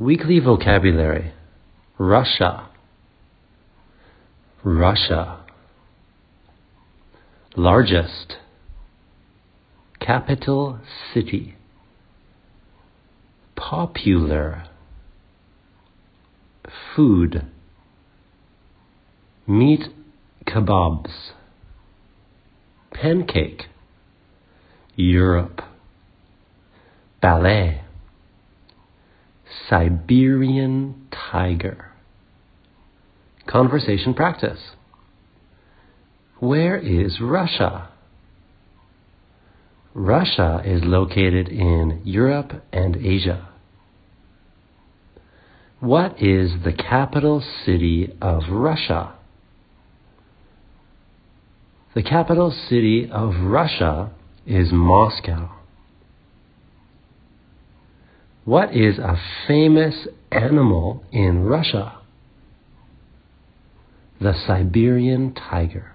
Weekly vocabulary Russia, Russia. Largest, capital city. Popular, food. Meat kebabs. Pancake, Europe. Ballet, Siberian tiger. Conversation practice. Where is Russia? Russia is located in Europe and Asia. What is the capital city of Russia? The capital city of Russia is Moscow. What is a famous animal in Russia? The Siberian tiger.